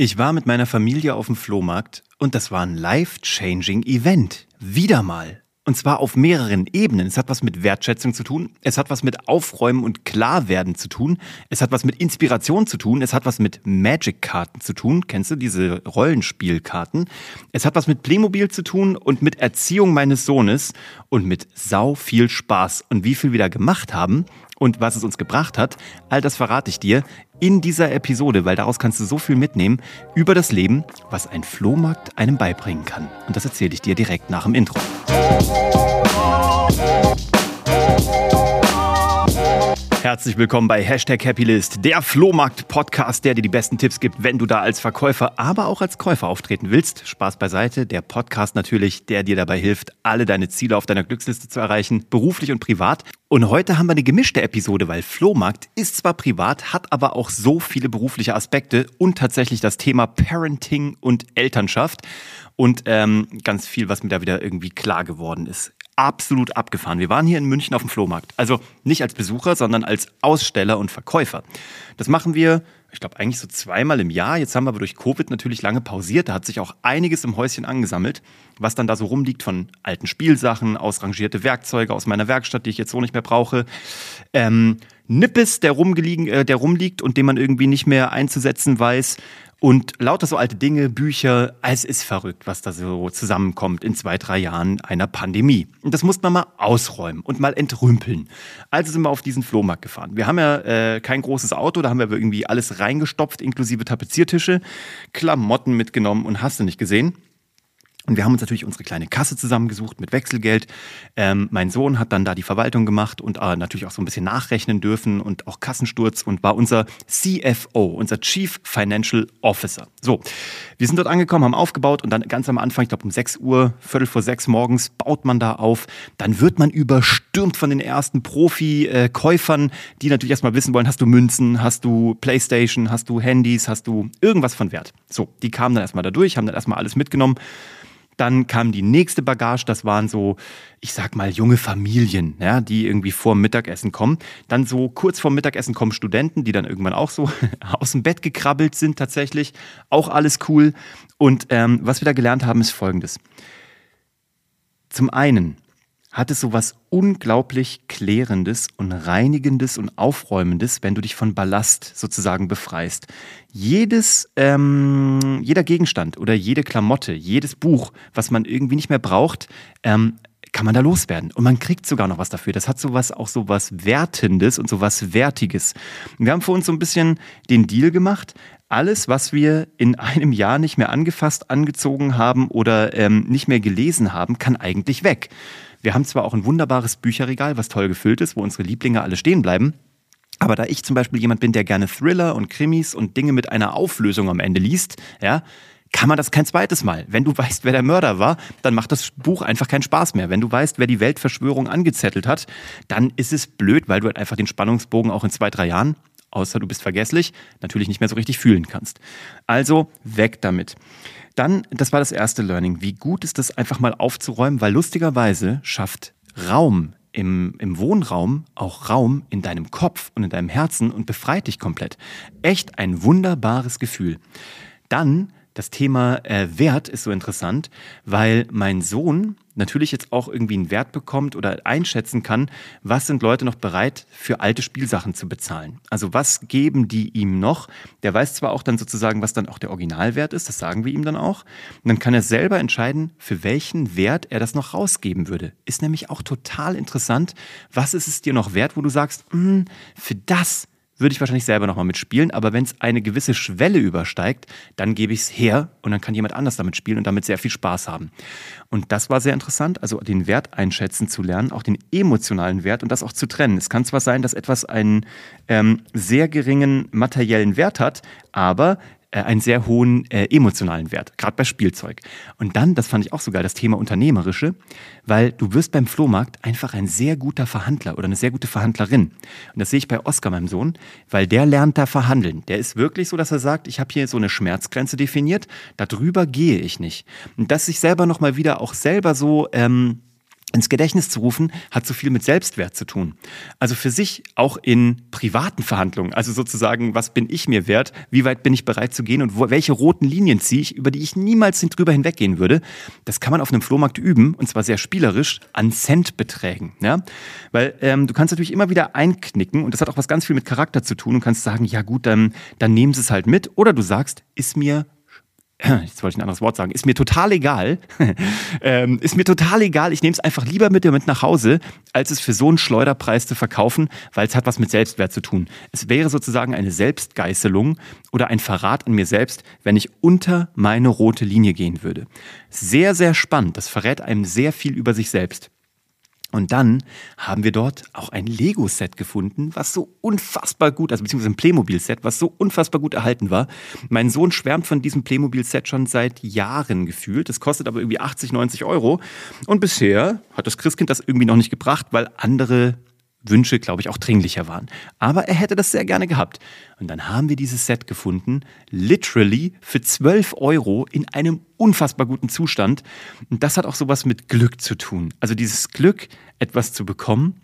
Ich war mit meiner Familie auf dem Flohmarkt und das war ein life-changing Event. Wieder mal. Und zwar auf mehreren Ebenen. Es hat was mit Wertschätzung zu tun. Es hat was mit Aufräumen und Klarwerden zu tun. Es hat was mit Inspiration zu tun. Es hat was mit Magic-Karten zu tun. Kennst du diese Rollenspielkarten? Es hat was mit Playmobil zu tun und mit Erziehung meines Sohnes und mit sau viel Spaß. Und wie viel wir da gemacht haben, und was es uns gebracht hat, all das verrate ich dir in dieser Episode, weil daraus kannst du so viel mitnehmen über das Leben, was ein Flohmarkt einem beibringen kann. Und das erzähle ich dir direkt nach dem Intro. Herzlich willkommen bei Hashtag Happylist, der Flohmarkt-Podcast, der dir die besten Tipps gibt, wenn du da als Verkäufer, aber auch als Käufer auftreten willst. Spaß beiseite, der Podcast natürlich, der dir dabei hilft, alle deine Ziele auf deiner Glücksliste zu erreichen, beruflich und privat. Und heute haben wir eine gemischte Episode, weil Flohmarkt ist zwar privat, hat aber auch so viele berufliche Aspekte und tatsächlich das Thema Parenting und Elternschaft und ähm, ganz viel, was mir da wieder irgendwie klar geworden ist absolut abgefahren. Wir waren hier in München auf dem Flohmarkt. Also nicht als Besucher, sondern als Aussteller und Verkäufer. Das machen wir, ich glaube, eigentlich so zweimal im Jahr. Jetzt haben wir aber durch Covid natürlich lange pausiert. Da hat sich auch einiges im Häuschen angesammelt, was dann da so rumliegt von alten Spielsachen, ausrangierte Werkzeuge aus meiner Werkstatt, die ich jetzt so nicht mehr brauche. Ähm, Nippes, der, äh, der rumliegt und den man irgendwie nicht mehr einzusetzen weiß. Und lauter so alte Dinge, Bücher, es ist verrückt, was da so zusammenkommt in zwei, drei Jahren einer Pandemie. Und das muss man mal ausräumen und mal entrümpeln. Also sind wir auf diesen Flohmarkt gefahren. Wir haben ja äh, kein großes Auto, da haben wir irgendwie alles reingestopft, inklusive Tapeziertische, Klamotten mitgenommen und hast du nicht gesehen. Und wir haben uns natürlich unsere kleine Kasse zusammengesucht mit Wechselgeld. Ähm, mein Sohn hat dann da die Verwaltung gemacht und äh, natürlich auch so ein bisschen nachrechnen dürfen und auch Kassensturz und war unser CFO, unser Chief Financial Officer. So, wir sind dort angekommen, haben aufgebaut und dann ganz am Anfang, ich glaube um 6 Uhr, Viertel vor sechs morgens, baut man da auf. Dann wird man überstürmt von den ersten Profi-Käufern, die natürlich erstmal wissen wollen, hast du Münzen, hast du Playstation, hast du Handys, hast du irgendwas von Wert. So, die kamen dann erstmal da durch, haben dann erstmal alles mitgenommen. Dann kam die nächste Bagage, das waren so, ich sag mal, junge Familien, ja, die irgendwie vor Mittagessen kommen. Dann so kurz vor Mittagessen kommen Studenten, die dann irgendwann auch so aus dem Bett gekrabbelt sind tatsächlich. Auch alles cool. Und ähm, was wir da gelernt haben, ist folgendes. Zum einen hat es so was unglaublich Klärendes und Reinigendes und Aufräumendes, wenn du dich von Ballast sozusagen befreist. Jedes, ähm, jeder Gegenstand oder jede Klamotte, jedes Buch, was man irgendwie nicht mehr braucht, ähm, kann man da loswerden. Und man kriegt sogar noch was dafür. Das hat sowas, auch sowas Wertendes und sowas Wertiges. Wir haben für uns so ein bisschen den Deal gemacht. Alles, was wir in einem Jahr nicht mehr angefasst, angezogen haben oder ähm, nicht mehr gelesen haben, kann eigentlich weg. Wir haben zwar auch ein wunderbares Bücherregal, was toll gefüllt ist, wo unsere Lieblinge alle stehen bleiben. Aber da ich zum Beispiel jemand bin, der gerne Thriller und Krimis und Dinge mit einer Auflösung am Ende liest, ja, kann man das kein zweites Mal. Wenn du weißt, wer der Mörder war, dann macht das Buch einfach keinen Spaß mehr. Wenn du weißt, wer die Weltverschwörung angezettelt hat, dann ist es blöd, weil du halt einfach den Spannungsbogen auch in zwei, drei Jahren, außer du bist vergesslich, natürlich nicht mehr so richtig fühlen kannst. Also weg damit. Dann, das war das erste Learning. Wie gut ist es, einfach mal aufzuräumen, weil lustigerweise schafft Raum im, im Wohnraum auch Raum in deinem Kopf und in deinem Herzen und befreit dich komplett. Echt ein wunderbares Gefühl. Dann das Thema äh, Wert ist so interessant, weil mein Sohn natürlich jetzt auch irgendwie einen Wert bekommt oder einschätzen kann, was sind Leute noch bereit für alte Spielsachen zu bezahlen. Also was geben die ihm noch? Der weiß zwar auch dann sozusagen, was dann auch der Originalwert ist, das sagen wir ihm dann auch. Und dann kann er selber entscheiden, für welchen Wert er das noch rausgeben würde. Ist nämlich auch total interessant. Was ist es dir noch wert, wo du sagst, hm, für das würde ich wahrscheinlich selber nochmal mitspielen, aber wenn es eine gewisse Schwelle übersteigt, dann gebe ich es her und dann kann jemand anders damit spielen und damit sehr viel Spaß haben. Und das war sehr interessant, also den Wert einschätzen zu lernen, auch den emotionalen Wert und das auch zu trennen. Es kann zwar sein, dass etwas einen ähm, sehr geringen materiellen Wert hat, aber äh, einen sehr hohen äh, emotionalen Wert, gerade bei Spielzeug. Und dann, das fand ich auch so geil, das Thema Unternehmerische, weil du wirst beim Flohmarkt einfach ein sehr guter Verhandler oder eine sehr gute Verhandlerin. Und das sehe ich bei Oskar, meinem Sohn, weil der lernt da verhandeln. Der ist wirklich so, dass er sagt, ich habe hier so eine Schmerzgrenze definiert, darüber gehe ich nicht. Und dass sich selber nochmal wieder auch selber so... Ähm, ins Gedächtnis zu rufen, hat so viel mit Selbstwert zu tun. Also für sich auch in privaten Verhandlungen, also sozusagen, was bin ich mir wert, wie weit bin ich bereit zu gehen und wo, welche roten Linien ziehe ich, über die ich niemals drüber hinweggehen würde, das kann man auf einem Flohmarkt üben und zwar sehr spielerisch an Centbeträgen. Ja? Weil ähm, du kannst natürlich immer wieder einknicken und das hat auch was ganz viel mit Charakter zu tun und kannst sagen, ja gut, dann, dann nehmen sie es halt mit oder du sagst, ist mir jetzt wollte ich ein anderes Wort sagen, ist mir total egal. ähm, ist mir total egal. Ich nehme es einfach lieber mit dir mit nach Hause, als es für so einen Schleuderpreis zu verkaufen, weil es hat was mit Selbstwert zu tun. Es wäre sozusagen eine Selbstgeißelung oder ein Verrat an mir selbst, wenn ich unter meine rote Linie gehen würde. Sehr, sehr spannend. Das verrät einem sehr viel über sich selbst. Und dann haben wir dort auch ein Lego-Set gefunden, was so unfassbar gut, also beziehungsweise ein Playmobil-Set, was so unfassbar gut erhalten war. Mein Sohn schwärmt von diesem Playmobil-Set schon seit Jahren gefühlt. Das kostet aber irgendwie 80, 90 Euro. Und bisher hat das Christkind das irgendwie noch nicht gebracht, weil andere Wünsche, glaube ich, auch dringlicher waren. Aber er hätte das sehr gerne gehabt. Und dann haben wir dieses Set gefunden, literally für 12 Euro in einem unfassbar guten Zustand. Und das hat auch sowas mit Glück zu tun. Also dieses Glück, etwas zu bekommen,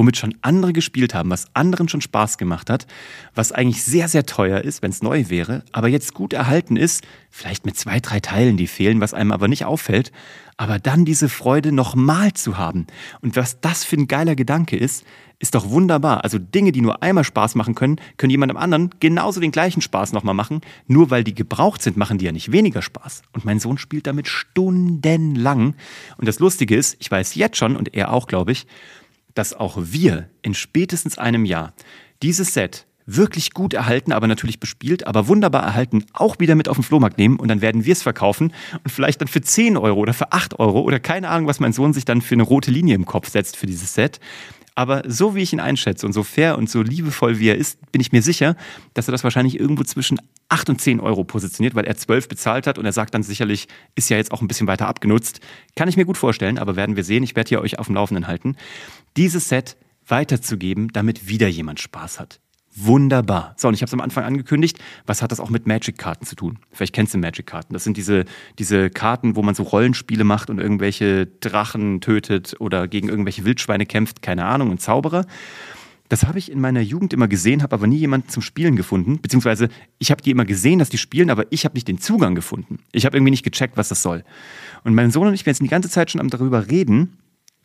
womit schon andere gespielt haben, was anderen schon Spaß gemacht hat, was eigentlich sehr, sehr teuer ist, wenn es neu wäre, aber jetzt gut erhalten ist, vielleicht mit zwei, drei Teilen, die fehlen, was einem aber nicht auffällt, aber dann diese Freude nochmal zu haben. Und was das für ein geiler Gedanke ist, ist doch wunderbar. Also Dinge, die nur einmal Spaß machen können, können jemandem anderen genauso den gleichen Spaß nochmal machen. Nur weil die gebraucht sind, machen die ja nicht weniger Spaß. Und mein Sohn spielt damit stundenlang. Und das Lustige ist, ich weiß jetzt schon, und er auch, glaube ich, dass auch wir in spätestens einem Jahr dieses Set wirklich gut erhalten, aber natürlich bespielt, aber wunderbar erhalten, auch wieder mit auf den Flohmarkt nehmen und dann werden wir es verkaufen und vielleicht dann für 10 Euro oder für 8 Euro oder keine Ahnung, was mein Sohn sich dann für eine rote Linie im Kopf setzt für dieses Set. Aber so wie ich ihn einschätze und so fair und so liebevoll wie er ist, bin ich mir sicher, dass er das wahrscheinlich irgendwo zwischen 8 und 10 Euro positioniert, weil er 12 bezahlt hat und er sagt dann sicherlich, ist ja jetzt auch ein bisschen weiter abgenutzt. Kann ich mir gut vorstellen, aber werden wir sehen. Ich werde hier euch auf dem Laufenden halten. Dieses Set weiterzugeben, damit wieder jemand Spaß hat. Wunderbar. So, und ich habe es am Anfang angekündigt. Was hat das auch mit Magic-Karten zu tun? Vielleicht kennst du Magic-Karten. Das sind diese, diese Karten, wo man so Rollenspiele macht und irgendwelche Drachen tötet oder gegen irgendwelche Wildschweine kämpft, keine Ahnung, und Zauberer. Das habe ich in meiner Jugend immer gesehen, habe aber nie jemanden zum Spielen gefunden. Beziehungsweise ich habe die immer gesehen, dass die spielen, aber ich habe nicht den Zugang gefunden. Ich habe irgendwie nicht gecheckt, was das soll. Und mein Sohn und ich werden jetzt die ganze Zeit schon darüber reden,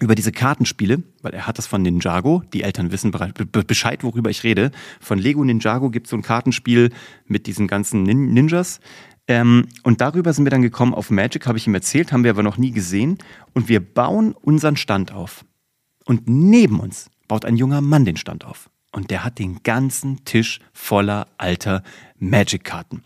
über diese Kartenspiele, weil er hat das von Ninjago, die Eltern wissen Bescheid, worüber ich rede. Von Lego Ninjago gibt es so ein Kartenspiel mit diesen ganzen Nin Ninjas. Ähm, und darüber sind wir dann gekommen auf Magic, habe ich ihm erzählt, haben wir aber noch nie gesehen. Und wir bauen unseren Stand auf. Und neben uns baut ein junger Mann den Stand auf. Und der hat den ganzen Tisch voller alter Magic-Karten.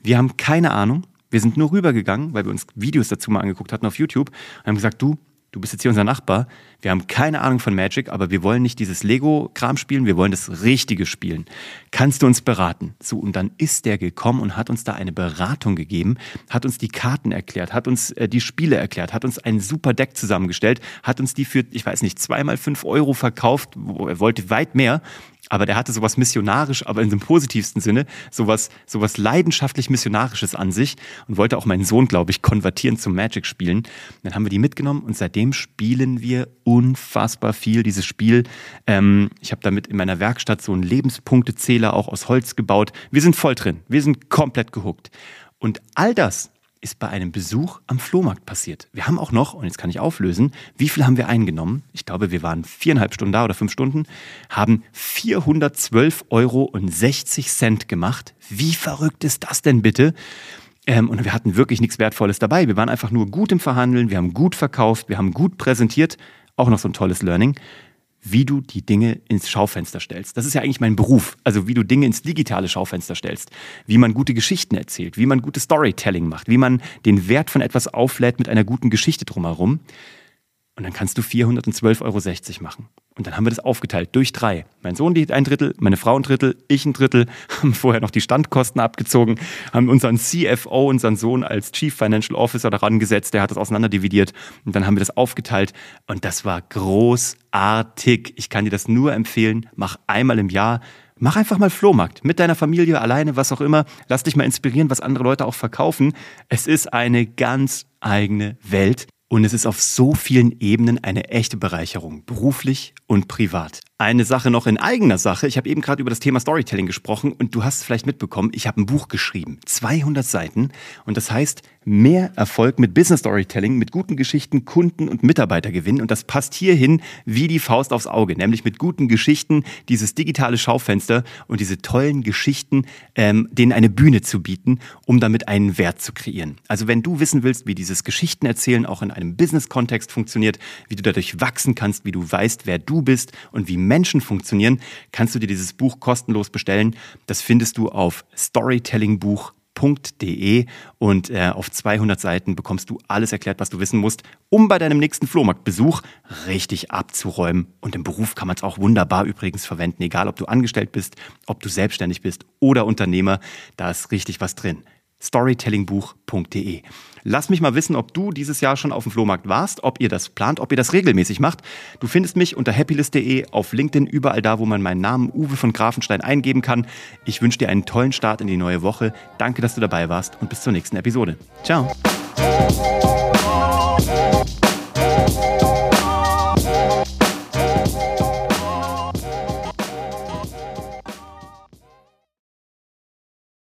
Wir haben keine Ahnung. Wir sind nur rübergegangen, weil wir uns Videos dazu mal angeguckt hatten auf YouTube und haben gesagt, du, du bist jetzt hier unser Nachbar, wir haben keine Ahnung von Magic, aber wir wollen nicht dieses Lego-Kram spielen, wir wollen das Richtige spielen. Kannst du uns beraten? So, und dann ist der gekommen und hat uns da eine Beratung gegeben, hat uns die Karten erklärt, hat uns äh, die Spiele erklärt, hat uns ein super Deck zusammengestellt, hat uns die für, ich weiß nicht, zweimal fünf Euro verkauft, er wollte weit mehr, aber der hatte sowas missionarisch, aber in dem positivsten Sinne, sowas, sowas leidenschaftlich missionarisches an sich und wollte auch meinen Sohn, glaube ich, konvertieren zum Magic spielen. Dann haben wir die mitgenommen und seitdem spielen wir unfassbar viel dieses Spiel. Ähm, ich habe damit in meiner Werkstatt so einen Lebenspunktezähler auch aus Holz gebaut. Wir sind voll drin. Wir sind komplett gehuckt. Und all das ist bei einem Besuch am Flohmarkt passiert. Wir haben auch noch, und jetzt kann ich auflösen, wie viel haben wir eingenommen? Ich glaube, wir waren viereinhalb Stunden da oder fünf Stunden, haben 412,60 Euro gemacht. Wie verrückt ist das denn bitte? Ähm, und wir hatten wirklich nichts Wertvolles dabei. Wir waren einfach nur gut im Verhandeln, wir haben gut verkauft, wir haben gut präsentiert. Auch noch so ein tolles Learning wie du die Dinge ins Schaufenster stellst. Das ist ja eigentlich mein Beruf. Also wie du Dinge ins digitale Schaufenster stellst. Wie man gute Geschichten erzählt, wie man gutes Storytelling macht, wie man den Wert von etwas auflädt mit einer guten Geschichte drumherum. Und dann kannst du 412,60 Euro machen. Und dann haben wir das aufgeteilt durch drei. Mein Sohn die ein Drittel, meine Frau ein Drittel, ich ein Drittel, haben vorher noch die Standkosten abgezogen, haben unseren CFO, unseren Sohn als Chief Financial Officer daran gesetzt, der hat das auseinanderdividiert und dann haben wir das aufgeteilt und das war großartig. Ich kann dir das nur empfehlen, mach einmal im Jahr Mach einfach mal Flohmarkt mit deiner Familie, alleine, was auch immer. Lass dich mal inspirieren, was andere Leute auch verkaufen. Es ist eine ganz eigene Welt. Und es ist auf so vielen Ebenen eine echte Bereicherung, beruflich und privat. Eine Sache noch in eigener Sache. Ich habe eben gerade über das Thema Storytelling gesprochen und du hast es vielleicht mitbekommen, ich habe ein Buch geschrieben, 200 Seiten und das heißt mehr Erfolg mit Business Storytelling, mit guten Geschichten, Kunden und Mitarbeiter gewinnen und das passt hierhin wie die Faust aufs Auge, nämlich mit guten Geschichten, dieses digitale Schaufenster und diese tollen Geschichten, ähm, denen eine Bühne zu bieten, um damit einen Wert zu kreieren. Also wenn du wissen willst, wie dieses Geschichtenerzählen auch in einem Business-Kontext funktioniert, wie du dadurch wachsen kannst, wie du weißt, wer du bist und wie Menschen funktionieren, kannst du dir dieses Buch kostenlos bestellen. Das findest du auf storytellingbuch.de und äh, auf 200 Seiten bekommst du alles erklärt, was du wissen musst, um bei deinem nächsten Flohmarktbesuch richtig abzuräumen. Und im Beruf kann man es auch wunderbar übrigens verwenden, egal ob du angestellt bist, ob du selbstständig bist oder Unternehmer, da ist richtig was drin storytellingbuch.de. Lass mich mal wissen, ob du dieses Jahr schon auf dem Flohmarkt warst, ob ihr das plant, ob ihr das regelmäßig macht. Du findest mich unter happylist.de, auf LinkedIn, überall da, wo man meinen Namen Uwe von Grafenstein eingeben kann. Ich wünsche dir einen tollen Start in die neue Woche. Danke, dass du dabei warst und bis zur nächsten Episode. Ciao.